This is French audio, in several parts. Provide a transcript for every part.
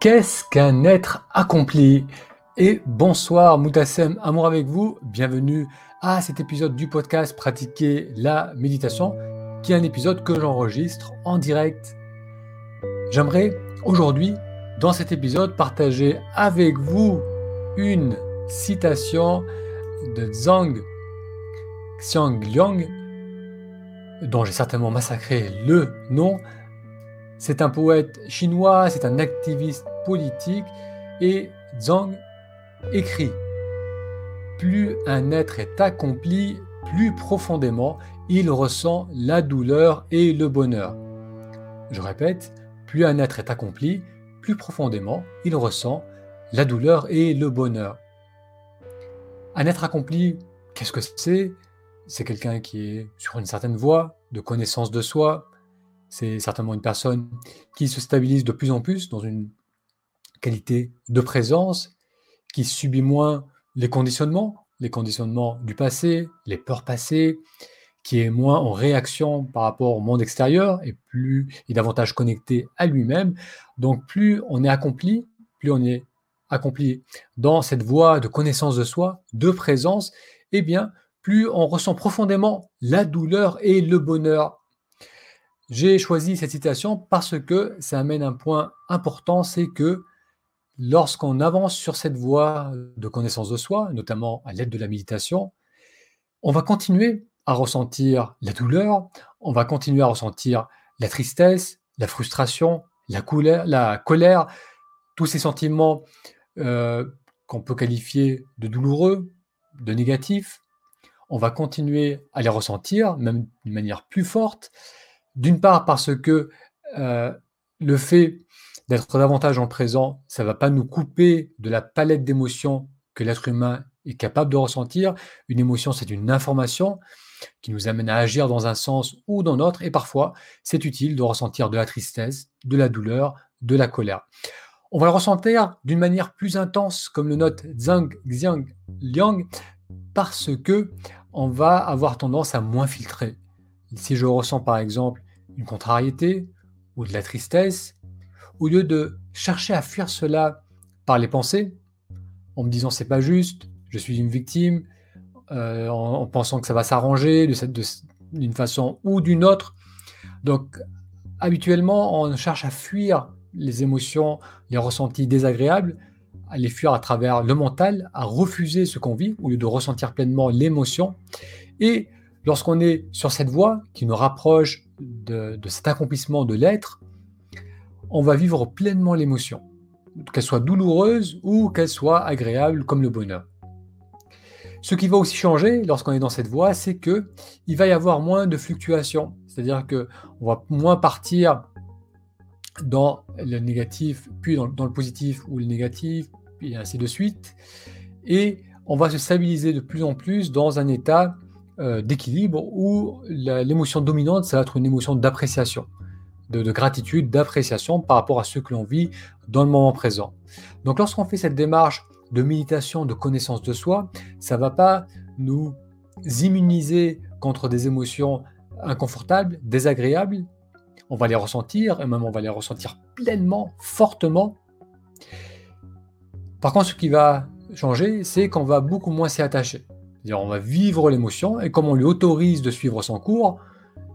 Qu'est-ce qu'un être accompli? Et bonsoir Moutassem, amour avec vous, bienvenue à cet épisode du podcast Pratiquer la méditation, qui est un épisode que j'enregistre en direct. J'aimerais aujourd'hui, dans cet épisode, partager avec vous une citation de Zhang Xiangliang, dont j'ai certainement massacré le nom, c'est un poète chinois, c'est un activiste politique et Zhang écrit Plus un être est accompli, plus profondément il ressent la douleur et le bonheur. Je répète, plus un être est accompli, plus profondément il ressent la douleur et le bonheur. Un être accompli, qu'est-ce que c'est? C'est quelqu'un qui est sur une certaine voie de connaissance de soi, c'est certainement une personne qui se stabilise de plus en plus dans une qualité de présence, qui subit moins les conditionnements, les conditionnements du passé, les peurs passées, qui est moins en réaction par rapport au monde extérieur et plus est davantage connecté à lui-même. Donc plus on est accompli, plus on est accompli dans cette voie de connaissance de soi, de présence, eh bien plus on ressent profondément la douleur et le bonheur j'ai choisi cette citation parce que ça amène un point important, c'est que lorsqu'on avance sur cette voie de connaissance de soi, notamment à l'aide de la méditation, on va continuer à ressentir la douleur, on va continuer à ressentir la tristesse, la frustration, la colère, la colère tous ces sentiments euh, qu'on peut qualifier de douloureux, de négatifs. On va continuer à les ressentir, même d'une manière plus forte. D'une part parce que euh, le fait d'être davantage en présent, ça ne va pas nous couper de la palette d'émotions que l'être humain est capable de ressentir. Une émotion, c'est une information qui nous amène à agir dans un sens ou dans l'autre, et parfois, c'est utile de ressentir de la tristesse, de la douleur, de la colère. On va le ressentir d'une manière plus intense, comme le note Zhang Xiang Liang, parce que on va avoir tendance à moins filtrer. Si je ressens par exemple une contrariété ou de la tristesse, au lieu de chercher à fuir cela par les pensées, en me disant c'est pas juste, je suis une victime, euh, en, pensant que ça va s'arranger d'une façon ou d'une autre. Donc habituellement, on cherche à fuir les émotions, les ressentis désagréables, à les fuir à travers le mental, à refuser ce qu'on vit au lieu de ressentir pleinement l'émotion. Et lorsqu'on est sur cette voie qui nous rapproche de, cet accomplissement de l'être, on va vivre pleinement l'émotion, qu'elle soit douloureuse ou qu'elle soit agréable comme le bonheur. Ce qui va aussi changer lorsqu'on est dans cette voie, c'est que il va y avoir moins de fluctuations, c'est-à-dire que on va moins partir dans le négatif, puis dans, dans, le positif ou le négatif, et ainsi de suite, et on va se stabiliser de plus en plus dans un état euh, d'équilibre où l'émotion dominante, ça va être une émotion d'appréciation, de, gratitude, d'appréciation par rapport à ce que l'on vit dans le moment présent. Donc lorsqu'on fait cette démarche de méditation, de connaissance de soi, ça ne va pas nous immuniser contre des émotions inconfortables, désagréables. On va les ressentir, et même on va les ressentir pleinement, fortement. Par contre, ce qui va changer, c'est qu'on va beaucoup moins s'y attacher on va vivre l'émotion et comme on lui autorise de suivre son cours,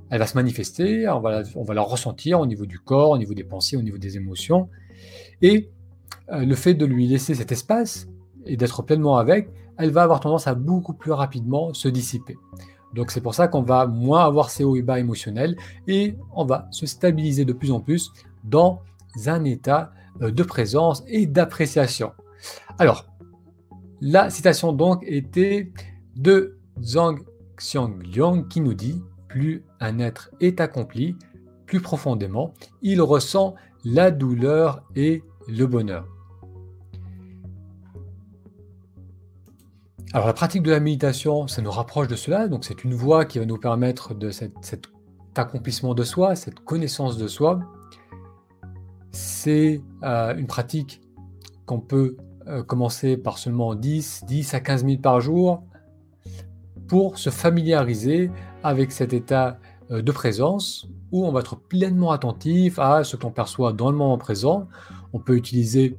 elle va se manifester, on va, la, ressentir au niveau du corps, au niveau des pensées, au niveau des émotions. Et euh, le fait de lui laisser cet espace et d'être pleinement avec, elle va avoir tendance à beaucoup plus rapidement se dissiper. Donc c'est pour ça qu'on va moins avoir ces hauts et bas émotionnels et on va se stabiliser de plus en plus dans un état euh, de présence et d'appréciation. Alors, la citation donc était de Zhang Xiangliang qui nous dit plus un être est accompli, plus profondément, il ressent la douleur et le bonheur. Alors la pratique de la méditation, ça nous rapproche de cela, donc c'est une voie qui va nous permettre de cet accomplissement de soi, cette connaissance de soi. C'est euh, une pratique qu'on peut euh, commencer par seulement 10, 10 à 15 minutes par jour, pour se familiariser avec cet état euh, de présence où on va être pleinement attentif à ce qu'on perçoit dans le moment présent. On peut utiliser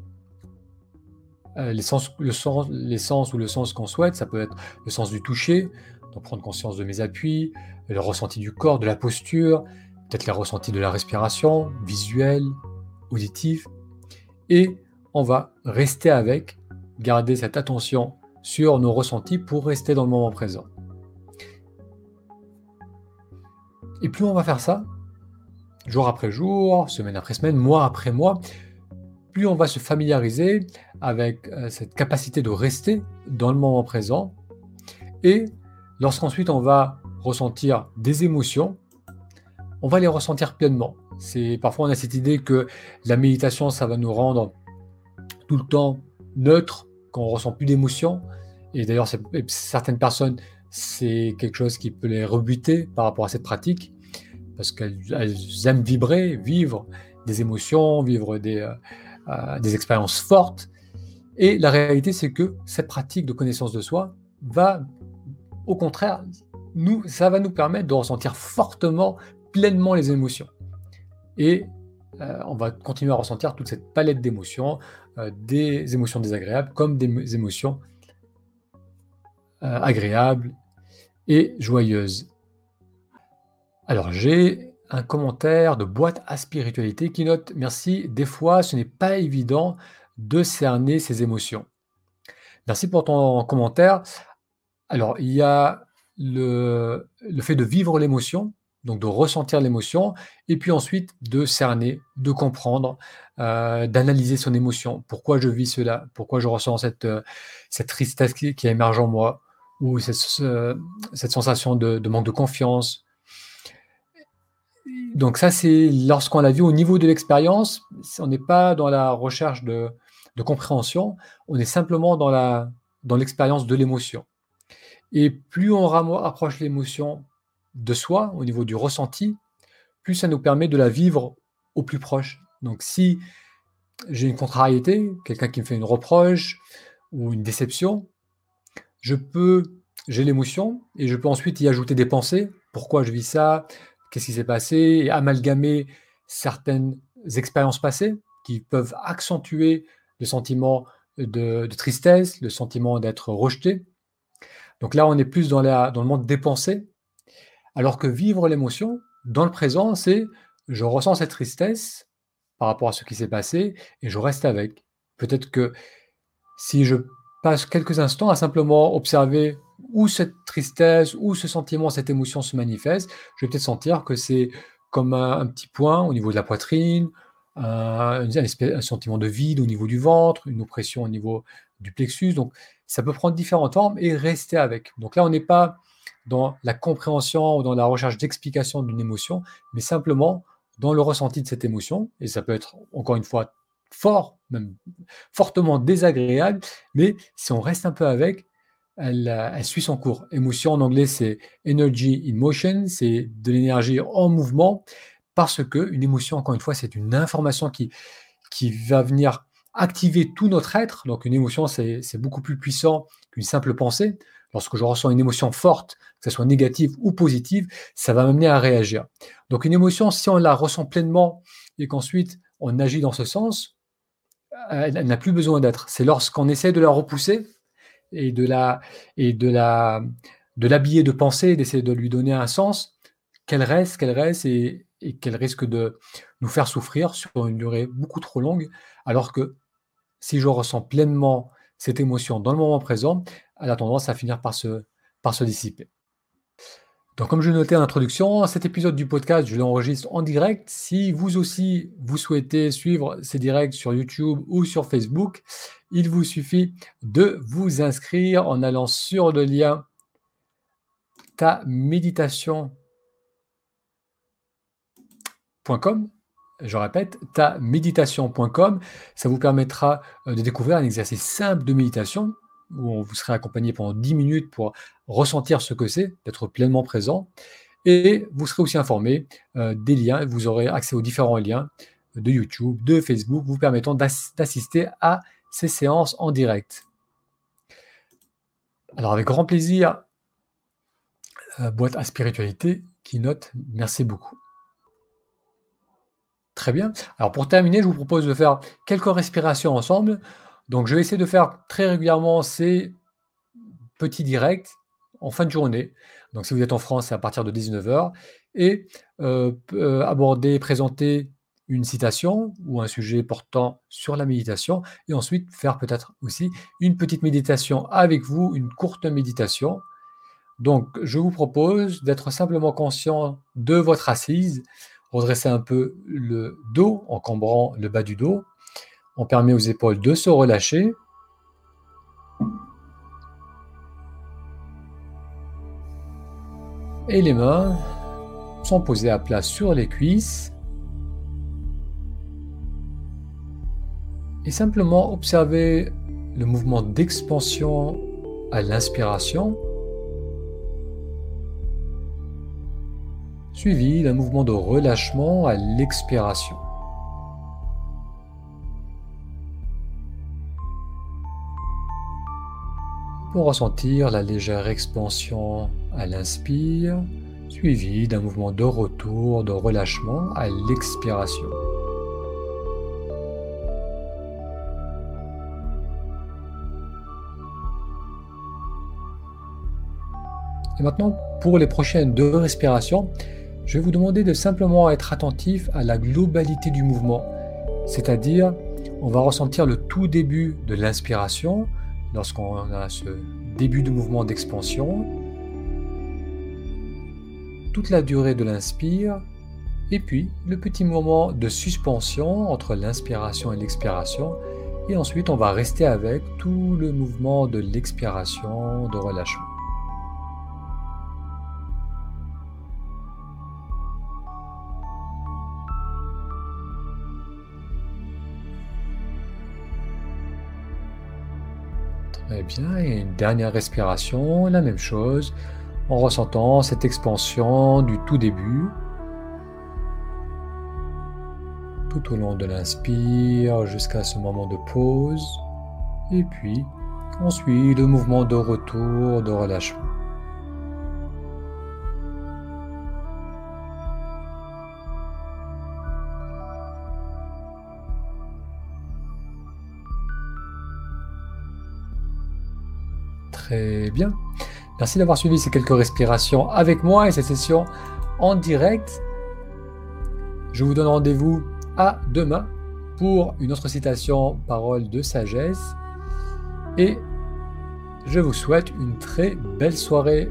euh, les, sens, le sens, les sens ou le sens qu'on souhaite. Ça peut être le sens du toucher, donc prendre conscience de mes appuis, le ressenti du corps, de la posture, peut-être les ressentis de la respiration, visuel, auditif. Et on va rester avec, garder cette attention sur nos ressentis pour rester dans le moment présent. Et plus on va faire ça, jour après jour, semaine après semaine, mois après mois, plus on va se familiariser avec euh, cette capacité de rester dans le moment présent. Et lorsqu'ensuite on va ressentir des émotions, on va les ressentir pleinement. C'est parfois on a cette idée que la méditation ça va nous rendre tout le temps neutre, qu'on ressent plus d'émotions. Et d'ailleurs certaines personnes c'est quelque chose qui peut les rebuter par rapport à cette pratique, parce qu'elles aiment vibrer, vivre des émotions, vivre des, euh, euh, des expériences fortes. Et la réalité, c'est que cette pratique de connaissance de soi va, au contraire, nous, ça va nous permettre de ressentir fortement, pleinement les émotions. Et euh, on va continuer à ressentir toute cette palette d'émotions, des émotions désagréables comme des émotions agréables et joyeuse. Alors j'ai un commentaire de boîte à spiritualité qui note Merci, des fois ce n'est pas évident de cerner ses émotions. Merci pour ton commentaire. Alors il y a le, fait de vivre l'émotion, donc de ressentir l'émotion, et puis ensuite de cerner, de comprendre, euh, d'analyser son émotion. Pourquoi je vis cela? Pourquoi je ressens cette, euh, tristesse qui émerge en moi? Ou cette, sensation de, manque de confiance. Donc ça, c'est lorsqu'on l'a vu au niveau de l'expérience, on n'est pas dans la recherche de, compréhension, on est simplement dans l'expérience de l'émotion. Et plus on rapproche l'émotion de soi, au niveau du ressenti, plus ça nous permet de la vivre au plus proche. Donc si j'ai une contrariété, quelqu'un qui me fait une reproche ou une déception, je peux, j'ai l'émotion et je peux ensuite y ajouter des pensées. Pourquoi je vis ça? Qu'est-ce qui s'est passé? Et amalgamer certaines expériences passées qui peuvent accentuer le sentiment de, tristesse, le sentiment d'être rejeté. Donc là, on est plus dans, dans le monde des pensées, alors que vivre l'émotion, dans le présent, c'est je ressens cette tristesse par rapport à ce qui s'est passé et je reste avec. Peut-être que si je passe quelques instants à simplement observer où cette tristesse, où ce sentiment, cette émotion se manifeste, je vais peut-être sentir que c'est comme un, petit point au niveau de la poitrine, un, un, sentiment de vide au niveau du ventre, une oppression au niveau du plexus. Donc, ça peut prendre différentes formes et rester avec. Donc là, on n'est pas dans la compréhension ou dans la recherche d'explication d'une émotion, mais simplement dans le ressenti de cette émotion. Et ça peut être, encore une fois, fort, même fortement désagréable, mais si on reste un peu avec, elle, suit son cours. Émotion en anglais, c'est energy in motion, c'est de l'énergie en mouvement, parce que une émotion, encore une fois, c'est une information qui, qui va venir activer tout notre être. Donc une émotion, c'est beaucoup plus puissant qu'une simple pensée. Lorsque je ressens une émotion forte, que ce soit négative ou positive, ça va m'amener à réagir. Donc une émotion, si on la ressent pleinement et qu'ensuite on agit dans ce sens, elle, n'a plus besoin d'être. C'est lorsqu'on essaie de la repousser et de la et de la de l'habiller de pensée, d'essayer de lui donner un sens, qu'elle reste, qu'elle reste et, qu'elle risque de nous faire souffrir sur une durée beaucoup trop longue, alors que si je ressens pleinement cette émotion dans le moment présent, elle a tendance à finir par se, par se dissiper. Donc, comme je le notais en introduction, cet épisode du podcast, je l'enregistre en direct. Si vous aussi, vous souhaitez suivre ces directs sur YouTube ou sur Facebook, il vous suffit de vous inscrire en allant sur le lien ta méditation.com. Je répète, ta méditation.com. Ça vous permettra de découvrir un exercice simple de méditation où on vous serez accompagné pendant 10 minutes pour ressentir ce que c'est, d'être pleinement présent. Et vous serez aussi informé euh, des liens, vous aurez accès aux différents liens de YouTube, de Facebook, vous permettant d'assister à ces séances en direct. Alors avec grand plaisir, boîte à spiritualité qui note. Merci beaucoup. Très bien. Alors pour terminer, je vous propose de faire quelques respirations ensemble. Donc je vais essayer de faire très régulièrement ces petits directs en fin de journée. Donc si vous êtes en France, c'est à partir de 19h. Et euh, euh, aborder, présenter une citation ou un sujet portant sur la méditation. Et ensuite faire peut-être aussi une petite méditation avec vous, une courte méditation. Donc je vous propose d'être simplement conscient de votre assise, redresser un peu le dos en cambrant le bas du dos. On permet aux épaules de se relâcher. Et les mains sont posées à plat sur les cuisses. Et simplement observer le mouvement d'expansion à l'inspiration, suivi d'un mouvement de relâchement à l'expiration. Pour ressentir la légère expansion à l'inspire, suivi d'un mouvement de retour, de relâchement à l'expiration. Et maintenant, pour les prochaines deux respirations, je vais vous demander de simplement être attentif à la globalité du mouvement. C'est-à-dire, on va ressentir le tout début de l'inspiration, lorsqu'on a ce début de mouvement d'expansion, toute la durée de l'inspire, et puis le petit moment de suspension entre l'inspiration et l'expiration, et ensuite on va rester avec tout le mouvement de l'expiration, de relâchement. Très bien, et une dernière respiration, la même chose, en ressentant cette expansion du tout début, tout au long de l'inspire jusqu'à ce moment de pause, et puis on suit le mouvement de retour, de relâchement. Très bien. Merci d'avoir suivi ces quelques respirations avec moi et cette session en direct. Je vous donne rendez-vous à demain pour une autre citation parole de sagesse. Et je vous souhaite une très belle soirée